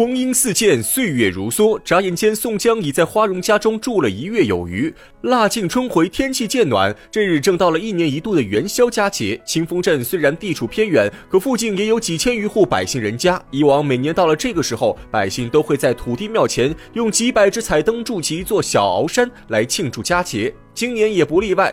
光阴似箭，岁月如梭，眨眼间，宋江已在花荣家中住了一月有余。腊尽春回，天气渐暖，这日正到了一年一度的元宵佳节。清风镇虽然地处偏远，可附近也有几千余户百姓人家。以往每年到了这个时候，百姓都会在土地庙前用几百只彩灯筑起一座小鳌山来庆祝佳节，今年也不例外。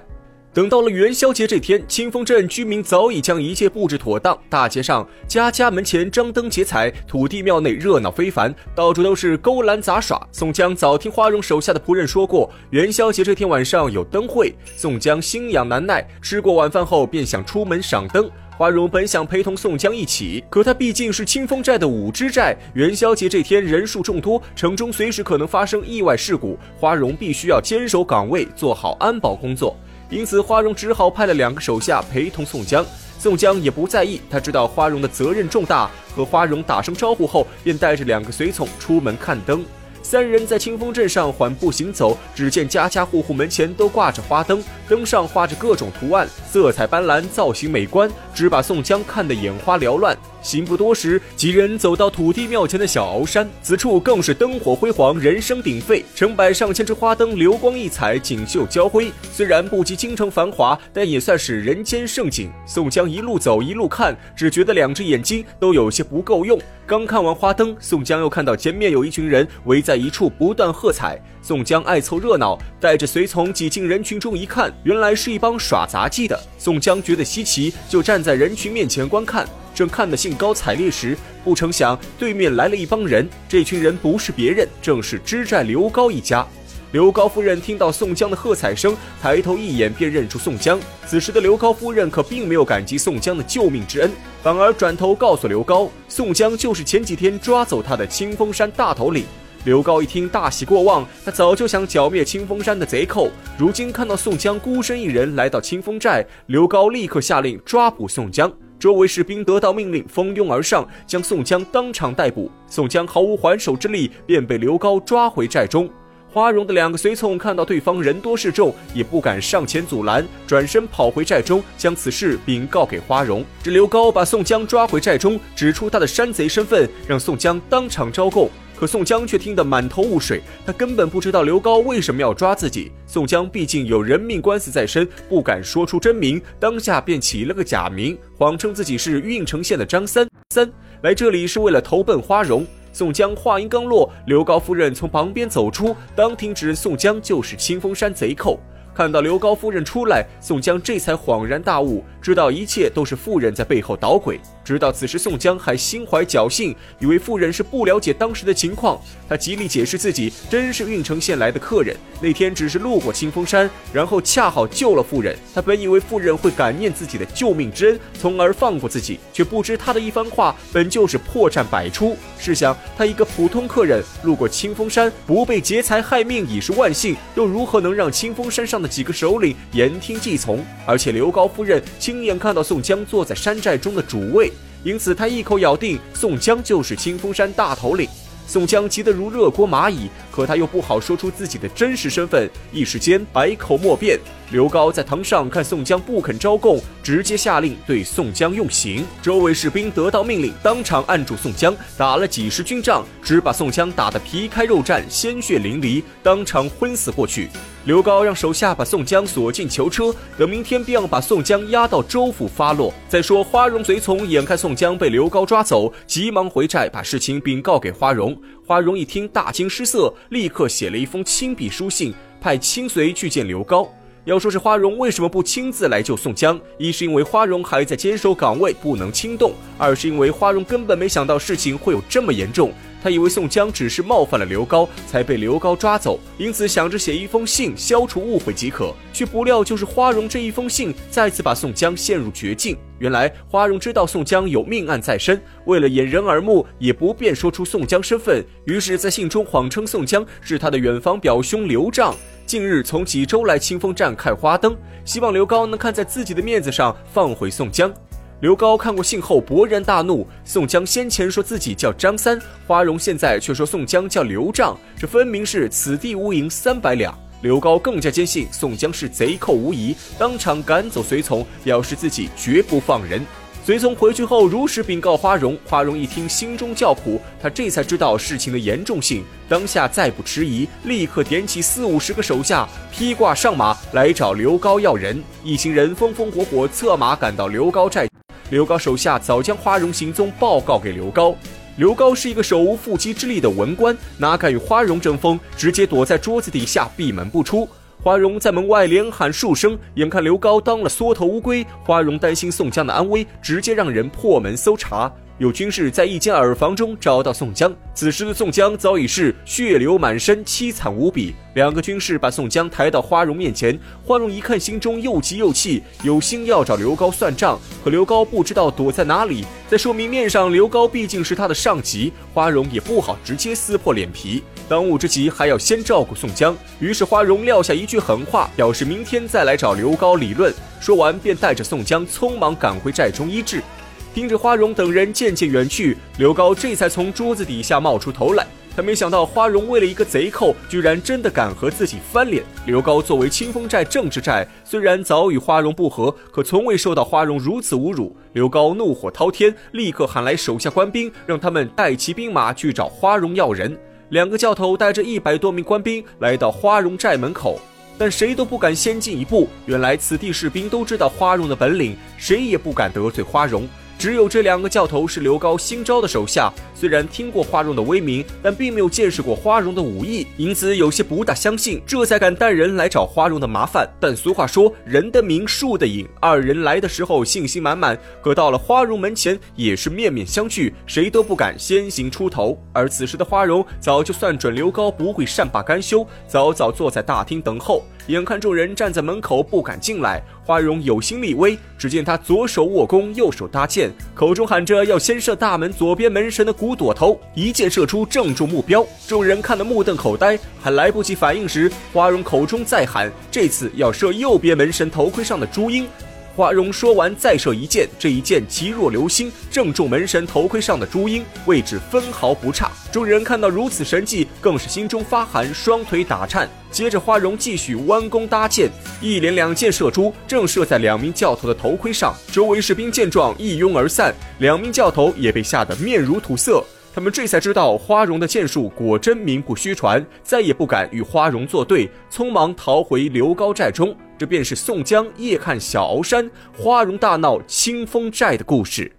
等到了元宵节这天，清风镇居民早已将一切布置妥当，大街上家家门前张灯结彩，土地庙内热闹非凡，到处都是勾栏杂耍。宋江早听花荣手下的仆人说过，元宵节这天晚上有灯会。宋江心痒难耐，吃过晚饭后便想出门赏灯。花荣本想陪同宋江一起，可他毕竟是清风寨的五支寨，元宵节这天人数众多，城中随时可能发生意外事故，花荣必须要坚守岗位，做好安保工作。因此，花荣只好派了两个手下陪同宋江。宋江也不在意，他知道花荣的责任重大，和花荣打声招呼后，便带着两个随从出门看灯。三人在清风镇上缓步行走，只见家家户户门前都挂着花灯，灯上画着各种图案，色彩斑斓，造型美观，只把宋江看得眼花缭乱。行不多时，几人走到土地庙前的小鳌山，此处更是灯火辉煌，人声鼎沸，成百上千只花灯流光溢彩，锦绣交辉。虽然不及京城繁华，但也算是人间盛景。宋江一路走一路看，只觉得两只眼睛都有些不够用。刚看完花灯，宋江又看到前面有一群人围在一处，不断喝彩。宋江爱凑热闹，带着随从挤进人群中，一看，原来是一帮耍杂技的。宋江觉得稀奇，就站在人群面前观看。正看得兴高采烈时，不成想对面来了一帮人。这群人不是别人，正是知寨刘高一家。刘高夫人听到宋江的喝彩声，抬头一眼便认出宋江。此时的刘高夫人可并没有感激宋江的救命之恩，反而转头告诉刘高，宋江就是前几天抓走他的清风山大头领。刘高一听，大喜过望，他早就想剿灭清风山的贼寇，如今看到宋江孤身一人来到清风寨，刘高立刻下令抓捕宋江。周围士兵得到命令，蜂拥而上，将宋江当场逮捕。宋江毫无还手之力，便被刘高抓回寨中。花荣的两个随从看到对方人多势众，也不敢上前阻拦，转身跑回寨中，将此事禀告给花荣。这刘高把宋江抓回寨中，指出他的山贼身份，让宋江当场招供。可宋江却听得满头雾水，他根本不知道刘高为什么要抓自己。宋江毕竟有人命官司在身，不敢说出真名，当下便起了个假名，谎称自己是郓城县的张三三，来这里是为了投奔花荣。宋江话音刚落，刘高夫人从旁边走出，当庭指认宋江就是清风山贼寇。看到刘高夫人出来，宋江这才恍然大悟，知道一切都是妇人在背后捣鬼。直到此时，宋江还心怀侥幸，以为妇人是不了解当时的情况。他极力解释自己真是郓城县来的客人，那天只是路过清风山，然后恰好救了妇人。他本以为妇人会感念自己的救命之恩，从而放过自己，却不知他的一番话本就是破绽百出。试想，他一个普通客人路过清风山，不被劫财害命已是万幸，又如何能让清风山上的？几个首领言听计从，而且刘高夫人亲眼看到宋江坐在山寨中的主位，因此他一口咬定宋江就是清风山大头领。宋江急得如热锅蚂蚁，可他又不好说出自己的真实身份，一时间百口莫辩。刘高在堂上看宋江不肯招供，直接下令对宋江用刑。周围士兵得到命令，当场按住宋江，打了几十军仗，只把宋江打得皮开肉绽，鲜血淋漓，当场昏死过去。刘高让手下把宋江锁进囚车，等明天便要把宋江押到州府发落。再说花荣随从眼看宋江被刘高抓走，急忙回寨把事情禀告给花荣。花荣一听大惊失色，立刻写了一封亲笔书信，派亲随去见刘高。要说是花荣为什么不亲自来救宋江？一是因为花荣还在坚守岗位，不能轻动；二是因为花荣根本没想到事情会有这么严重。他以为宋江只是冒犯了刘高，才被刘高抓走，因此想着写一封信消除误会即可，却不料就是花荣这一封信，再次把宋江陷入绝境。原来花荣知道宋江有命案在身，为了掩人耳目，也不便说出宋江身份，于是，在信中谎称宋江是他的远房表兄刘畅，近日从济州来清风站看花灯，希望刘高能看在自己的面子上放回宋江。刘高看过信后勃然大怒，宋江先前说自己叫张三，花荣现在却说宋江叫刘丈，这分明是此地无银三百两。刘高更加坚信宋江是贼寇无疑，当场赶走随从，表示自己绝不放人。随从回去后如实禀告花荣，花荣一听，心中叫苦，他这才知道事情的严重性，当下再不迟疑，立刻点起四五十个手下，披挂上马来找刘高要人。一行人风风火火策马赶到刘高寨，刘高手下早将花荣行踪报告给刘高。刘高是一个手无缚鸡之力的文官，哪敢与花荣争锋，直接躲在桌子底下闭门不出。花荣在门外连喊数声，眼看刘高当了缩头乌龟，花荣担心宋江的安危，直接让人破门搜查。有军士在一间耳房中找到宋江，此时的宋江早已是血流满身，凄惨无比。两个军士把宋江抬到花荣面前，花荣一看，心中又急又气，有心要找刘高算账，可刘高不知道躲在哪里。在说明面上，刘高毕竟是他的上级，花荣也不好直接撕破脸皮。当务之急还要先照顾宋江，于是花荣撂下一句狠话，表示明天再来找刘高理论。说完，便带着宋江匆忙赶回寨中医治。听着花荣等人渐渐远去，刘高这才从桌子底下冒出头来。他没想到花荣为了一个贼寇，居然真的敢和自己翻脸。刘高作为清风寨政治寨，虽然早与花荣不和，可从未受到花荣如此侮辱。刘高怒火滔天，立刻喊来手下官兵，让他们带齐兵马去找花荣要人。两个教头带着一百多名官兵来到花荣寨门口，但谁都不敢先进一步。原来此地士兵都知道花荣的本领，谁也不敢得罪花荣。只有这两个教头是刘高新招的手下，虽然听过花荣的威名，但并没有见识过花荣的武艺，因此有些不大相信，这才敢带人来找花荣的麻烦。但俗话说，人的名，树的影，二人来的时候信心满满，可到了花荣门前，也是面面相觑，谁都不敢先行出头。而此时的花荣早就算准刘高不会善罢甘休，早早坐在大厅等候。眼看众人站在门口不敢进来，花荣有心立威。只见他左手握弓，右手搭箭，口中喊着要先射大门左边门神的骨朵头，一箭射出，正中目标。众人看得目瞪口呆，还来不及反应时，花荣口中再喊，这次要射右边门神头盔上的朱缨。花荣说完，再射一箭，这一箭急若流星，正中门神头盔上的朱缨，位置分毫不差。众人看到如此神迹，更是心中发寒，双腿打颤。接着，花荣继续弯弓搭箭，一连两箭射出，正射在两名教头的头盔上。周围士兵见状，一拥而散，两名教头也被吓得面如土色。他们这才知道花荣的剑术果真名不虚传，再也不敢与花荣作对，匆忙逃回刘高寨中。这便是宋江夜看小鳌山，花荣大闹清风寨的故事。